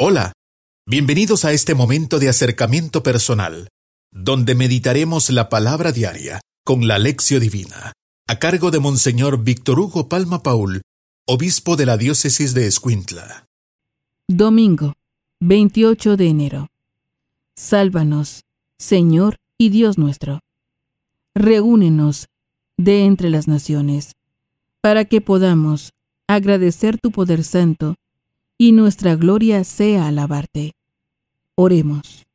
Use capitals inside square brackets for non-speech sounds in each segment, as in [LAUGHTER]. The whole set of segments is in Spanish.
Hola, bienvenidos a este momento de acercamiento personal, donde meditaremos la palabra diaria con la lección divina, a cargo de Monseñor Víctor Hugo Palma Paul, obispo de la diócesis de Escuintla. Domingo, 28 de enero. Sálvanos, Señor y Dios nuestro. Reúnenos de entre las naciones, para que podamos agradecer tu poder santo y nuestra gloria sea alabarte. Oremos.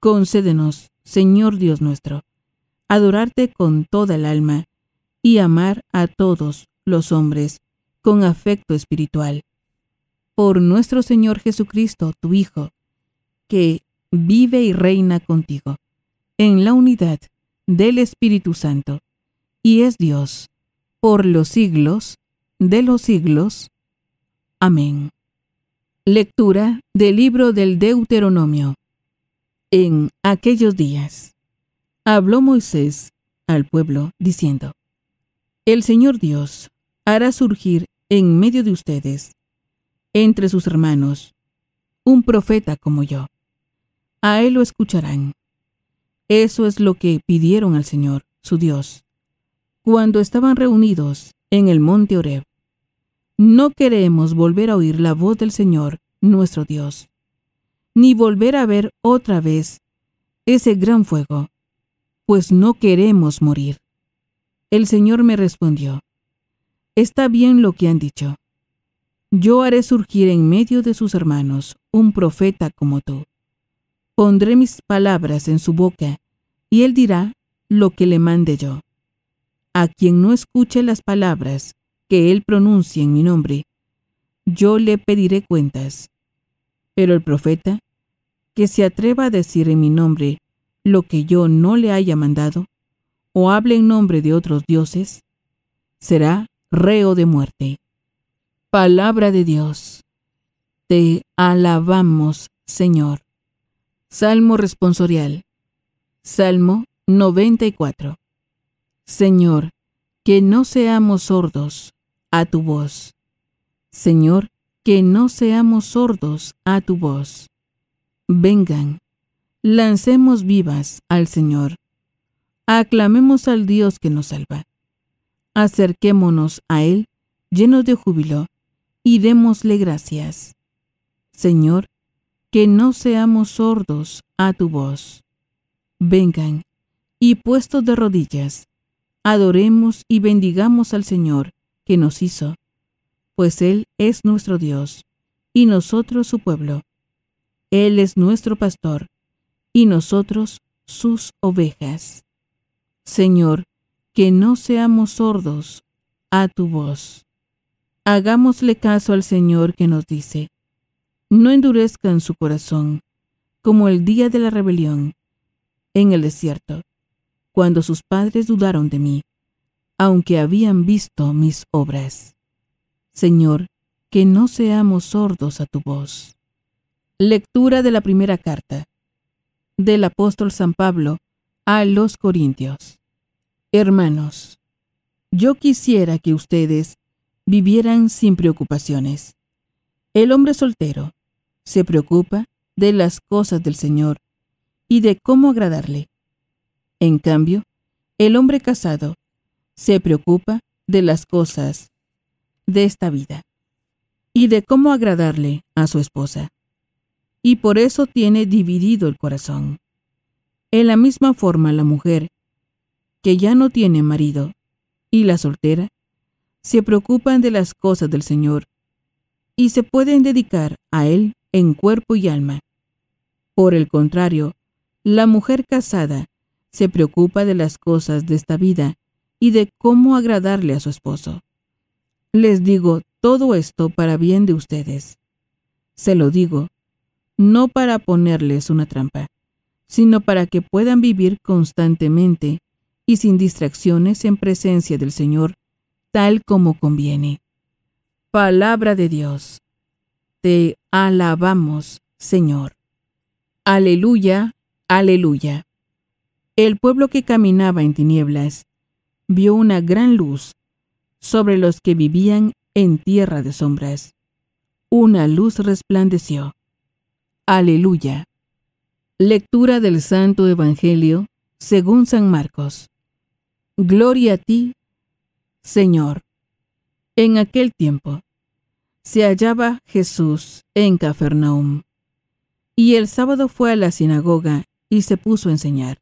Concédenos, Señor Dios nuestro, adorarte con toda el alma y amar a todos los hombres con afecto espiritual. Por nuestro Señor Jesucristo, tu Hijo, que vive y reina contigo, en la unidad del Espíritu Santo, y es Dios, por los siglos de los siglos. Amén. Lectura del libro del Deuteronomio. En aquellos días, habló Moisés al pueblo, diciendo, El Señor Dios hará surgir en medio de ustedes, entre sus hermanos, un profeta como yo. A él lo escucharán. Eso es lo que pidieron al Señor, su Dios, cuando estaban reunidos en el monte Oreb. No queremos volver a oír la voz del Señor, nuestro Dios, ni volver a ver otra vez ese gran fuego, pues no queremos morir. El Señor me respondió, Está bien lo que han dicho. Yo haré surgir en medio de sus hermanos un profeta como tú. Pondré mis palabras en su boca, y él dirá lo que le mande yo. A quien no escuche las palabras que él pronuncie en mi nombre, yo le pediré cuentas. Pero el profeta, que se atreva a decir en mi nombre lo que yo no le haya mandado, o hable en nombre de otros dioses, será reo de muerte. Palabra de Dios. Te alabamos, Señor. Salmo responsorial. Salmo 94. Señor, que no seamos sordos a tu voz. Señor, que no seamos sordos a tu voz. Vengan, lancemos vivas al Señor. Aclamemos al Dios que nos salva. Acerquémonos a Él llenos de júbilo y démosle gracias. Señor, que no seamos sordos a tu voz. Vengan, y puestos de rodillas, adoremos y bendigamos al Señor que nos hizo, pues Él es nuestro Dios, y nosotros su pueblo. Él es nuestro pastor, y nosotros sus ovejas. Señor, que no seamos sordos a tu voz. Hagámosle caso al Señor que nos dice, no endurezcan su corazón, como el día de la rebelión, en el desierto, cuando sus padres dudaron de mí aunque habían visto mis obras. Señor, que no seamos sordos a tu voz. Lectura de la primera carta del apóstol San Pablo a los Corintios. Hermanos, yo quisiera que ustedes vivieran sin preocupaciones. El hombre soltero se preocupa de las cosas del Señor y de cómo agradarle. En cambio, el hombre casado se preocupa de las cosas de esta vida y de cómo agradarle a su esposa. Y por eso tiene dividido el corazón. En la misma forma la mujer, que ya no tiene marido, y la soltera, se preocupan de las cosas del Señor y se pueden dedicar a Él en cuerpo y alma. Por el contrario, la mujer casada se preocupa de las cosas de esta vida y de cómo agradarle a su esposo. Les digo todo esto para bien de ustedes. Se lo digo, no para ponerles una trampa, sino para que puedan vivir constantemente y sin distracciones en presencia del Señor, tal como conviene. Palabra de Dios. Te alabamos, Señor. Aleluya, aleluya. El pueblo que caminaba en tinieblas vio una gran luz sobre los que vivían en tierra de sombras. Una luz resplandeció. Aleluya. Lectura del Santo Evangelio según San Marcos. Gloria a ti, Señor. En aquel tiempo se hallaba Jesús en Cafarnaum, y el sábado fue a la sinagoga y se puso a enseñar.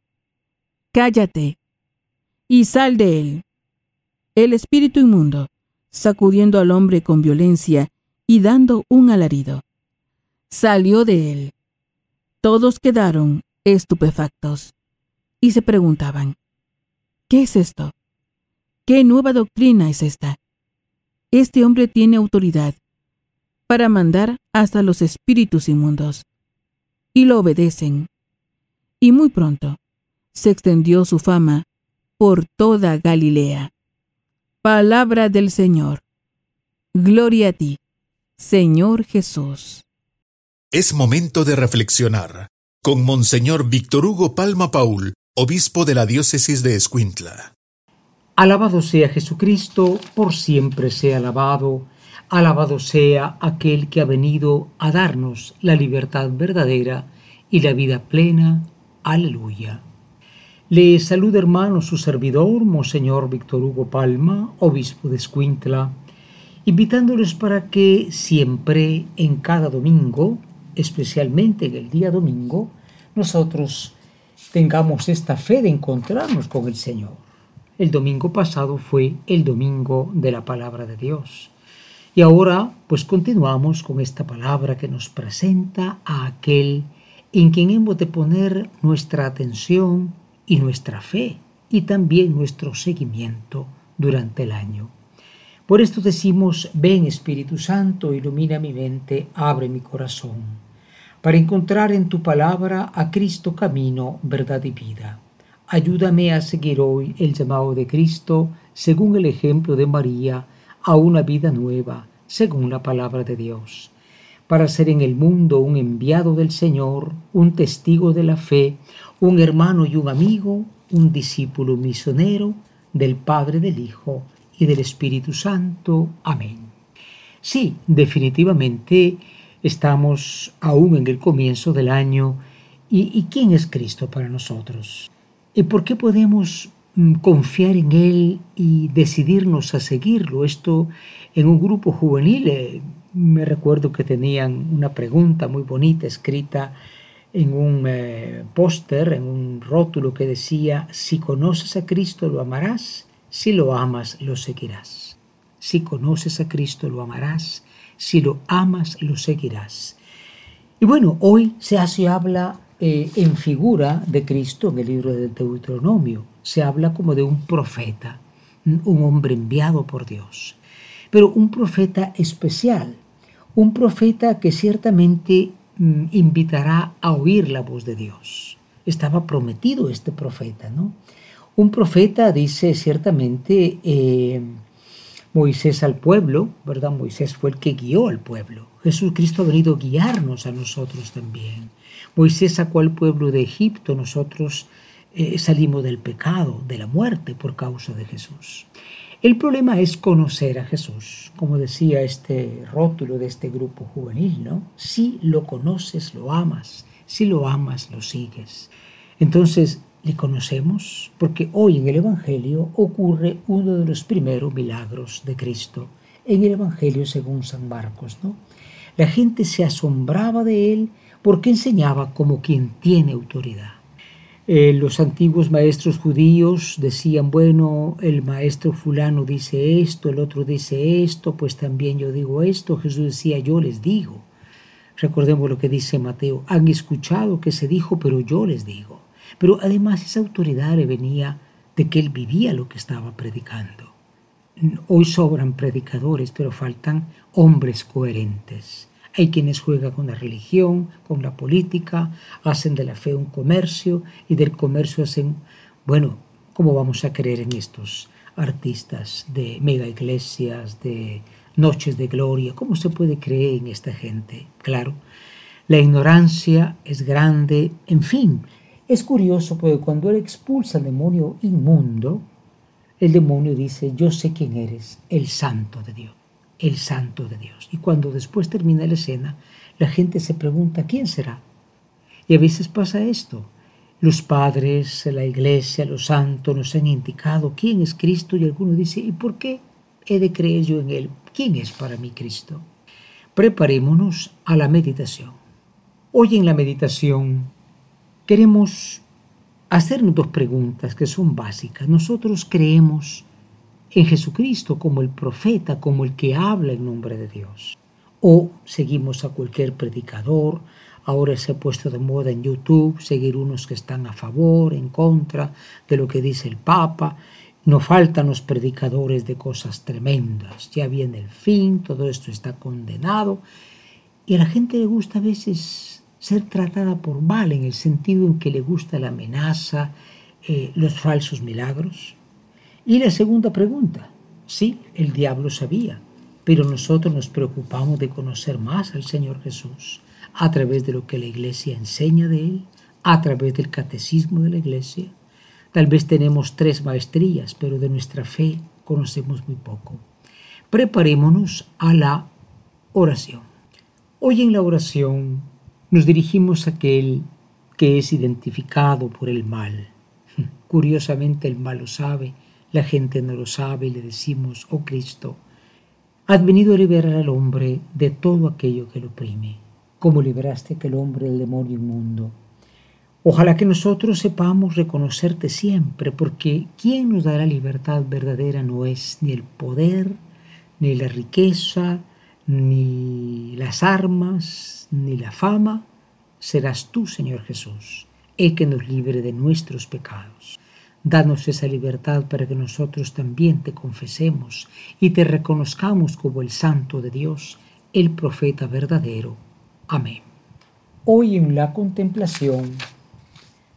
Cállate y sal de él. El espíritu inmundo, sacudiendo al hombre con violencia y dando un alarido, salió de él. Todos quedaron estupefactos y se preguntaban, ¿qué es esto? ¿Qué nueva doctrina es esta? Este hombre tiene autoridad para mandar hasta los espíritus inmundos, y lo obedecen. Y muy pronto se extendió su fama por toda Galilea. Palabra del Señor. Gloria a ti, Señor Jesús. Es momento de reflexionar con Monseñor Víctor Hugo Palma Paul, obispo de la diócesis de Escuintla. Alabado sea Jesucristo, por siempre sea alabado. Alabado sea aquel que ha venido a darnos la libertad verdadera y la vida plena. Aleluya. Le saluda hermano su servidor, Monseñor Víctor Hugo Palma, obispo de Escuintla, invitándoles para que siempre, en cada domingo, especialmente en el día domingo, nosotros tengamos esta fe de encontrarnos con el Señor. El domingo pasado fue el domingo de la palabra de Dios. Y ahora pues continuamos con esta palabra que nos presenta a aquel en quien hemos de poner nuestra atención y nuestra fe y también nuestro seguimiento durante el año. Por esto decimos, ven Espíritu Santo, ilumina mi mente, abre mi corazón, para encontrar en tu palabra a Cristo camino, verdad y vida. Ayúdame a seguir hoy el llamado de Cristo, según el ejemplo de María, a una vida nueva, según la palabra de Dios, para ser en el mundo un enviado del Señor, un testigo de la fe, un hermano y un amigo, un discípulo misionero del Padre, del Hijo y del Espíritu Santo. Amén. Sí, definitivamente estamos aún en el comienzo del año. ¿Y, quién es Cristo para nosotros? ¿Y por qué podemos mm, confiar en Él y decidirnos a seguirlo? Esto en un grupo juvenil, eh, me recuerdo que tenían una pregunta muy bonita escrita en un eh, póster, en un rótulo que decía, si conoces a Cristo lo amarás, si lo amas lo seguirás. Si conoces a Cristo lo amarás, si lo amas lo seguirás. Y bueno, hoy se hace habla eh, en figura de Cristo en el libro del Deuteronomio. Se habla como de un profeta, un hombre enviado por Dios, pero un profeta especial, un profeta que ciertamente mm, invitará a oír la voz de Dios. Estaba prometido este profeta, ¿no? Un profeta dice ciertamente eh, Moisés al pueblo, ¿verdad? Moisés fue el que guió al pueblo. Jesucristo ha venido a guiarnos a nosotros también. Moisés sacó al pueblo de Egipto, nosotros eh, salimos del pecado, de la muerte por causa de Jesús. El problema es conocer a Jesús, como decía este rótulo de este grupo juvenil, ¿no? Si lo conoces, lo amas, si lo amas, lo sigues. Entonces, ¿le conocemos? Porque hoy en el Evangelio ocurre uno de los primeros milagros de Cristo, en el Evangelio según San Marcos, ¿no? La gente se asombraba de él porque enseñaba como quien tiene autoridad. Eh, los antiguos maestros judíos decían, bueno, el maestro fulano dice esto, el otro dice esto, pues también yo digo esto. Jesús decía, yo les digo. Recordemos lo que dice Mateo, han escuchado que se dijo, pero yo les digo. Pero además esa autoridad le venía de que él vivía lo que estaba predicando. Hoy sobran predicadores, pero faltan hombres coherentes Hay quienes juegan con la religión, con la política, hacen de la fe un comercio y del comercio hacen, bueno, ¿cómo vamos a creer en estos artistas de mega iglesias, de noches de gloria? ¿Cómo se puede creer en esta gente? Claro, la ignorancia es grande, en fin. Es curioso porque cuando él expulsa al demonio inmundo, el demonio dice, yo sé quién eres, el santo de Dios, el santo de Dios. Y cuando después termina la escena, la gente se pregunta, ¿quién será? Y a veces pasa esto. Los padres, la iglesia, los santos nos han indicado quién es Cristo y alguno dice, ¿y por qué he de creer yo en Él? ¿Quién es para mí Cristo? Preparémonos a la meditación. Hoy en la meditación queremos hacernos dos preguntas que son básicas. Nosotros creemos en Jesucristo como el profeta, como el que habla en nombre de Dios. O seguimos a cualquier predicador. Ahora se ha puesto de moda en YouTube seguir unos que están a favor, en contra de lo que dice el Papa. No faltan los predicadores de cosas tremendas. Ya viene el fin, todo esto está condenado. Y a la gente le gusta a veces ser tratada por mal en el sentido en que le gusta la amenaza, eh, los falsos milagros? Y la segunda pregunta, sí, el diablo sabía, pero nosotros nos preocupamos de conocer más al Señor Jesús a través de lo que la iglesia enseña de Él, a través del catecismo de la iglesia. Tal vez tenemos tres maestrías, pero de nuestra fe conocemos muy poco. Preparémonos a la oración. Hoy en la oración nos dirigimos a aquel que es identificado por el mal. [LAUGHS] Curiosamente el mal lo sabe, la gente no lo sabe y le decimos, oh Cristo, has venido a liberar al hombre de todo aquello que lo oprime, como liberaste a aquel hombre del demonio inmundo. Ojalá que nosotros sepamos reconocerte siempre, porque quien nos dará libertad verdadera no es ni el poder, ni la riqueza, ni las armas, ni la fama, serás tú, Señor Jesús, el que nos libre de nuestros pecados. Danos esa libertad para que nosotros también te confesemos y te reconozcamos como el Santo de Dios, el profeta verdadero. Amén. Hoy en la contemplación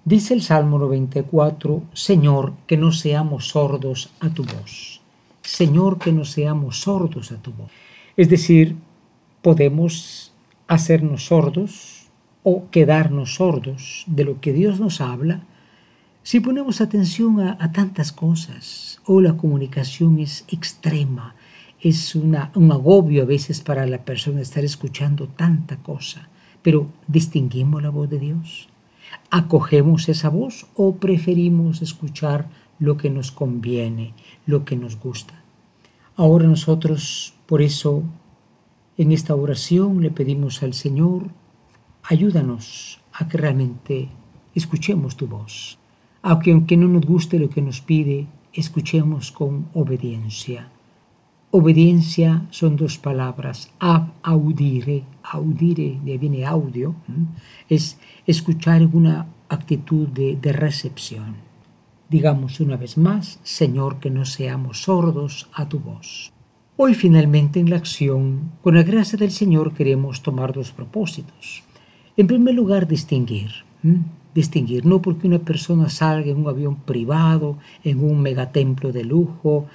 dice el Salmo 94, Señor, que no seamos sordos a tu voz. Señor, que no seamos sordos a tu voz. Es decir, podemos hacernos sordos o quedarnos sordos de lo que Dios nos habla si ponemos atención a, tantas cosas o la comunicación es extrema, es un agobio a veces para la persona estar escuchando tanta cosa, pero distinguimos la voz de Dios. ¿Acogemos esa voz o preferimos escuchar lo que nos conviene, lo que nos gusta? Ahora nosotros, por eso, en esta oración le pedimos al Señor, ayúdanos a que realmente escuchemos tu voz. Aunque aunque no nos guste lo que nos pide, escuchemos con obediencia. Obediencia son dos palabras, ab audire, audire, de viene audio, es escuchar una actitud de, de recepción. Digamos una vez más, Señor, que no seamos sordos a tu voz. Hoy finalmente en la acción, con la gracia del Señor, queremos tomar dos propósitos. En primer lugar, distinguir. Distinguir, no porque una persona salga en un avión privado, en un megatemplo de lujo,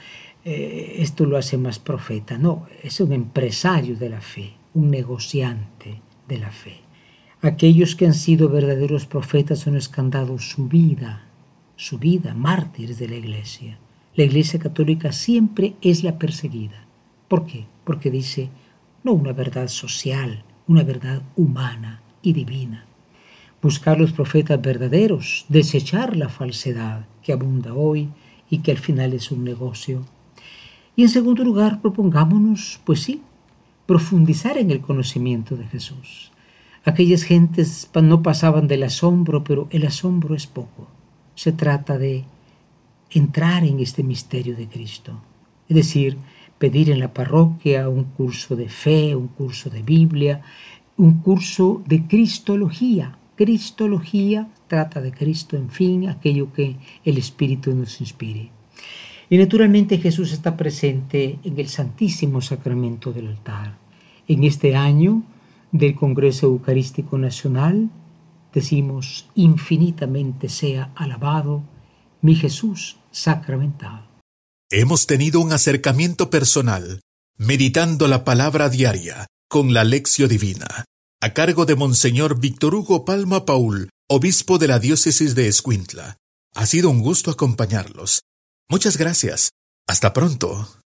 eh, esto lo hace más profeta. No, es un empresario de la fe, un negociante de la fe. Aquellos que han sido verdaderos profetas han escandado su vida, su vida, mártires de la iglesia. La iglesia católica siempre es la perseguida. ¿Por qué? Porque dice no una verdad social, una verdad humana y divina. Buscar los profetas verdaderos, desechar la falsedad que abunda hoy y que al final es un negocio. Y en segundo lugar, propongámonos, pues sí, profundizar en el conocimiento de Jesús. Aquellas gentes no pasaban del asombro, pero el asombro es poco se trata de entrar en este misterio de Cristo. Es decir, pedir en la parroquia un curso de fe, un curso de Biblia, un curso de Cristología. Cristología trata de Cristo, en fin, aquello que el Espíritu nos inspire. Y naturalmente Jesús está presente en el Santísimo Sacramento del altar. En este año del Congreso Eucarístico Nacional, decimos infinitamente sea alabado mi Jesús sacramentado. Hemos tenido un acercamiento personal, meditando la palabra diaria con la lección divina, a cargo de Monseñor Víctor Hugo Palma Paul, obispo de la diócesis de Escuintla. Ha sido un gusto acompañarlos. Muchas gracias. Hasta pronto.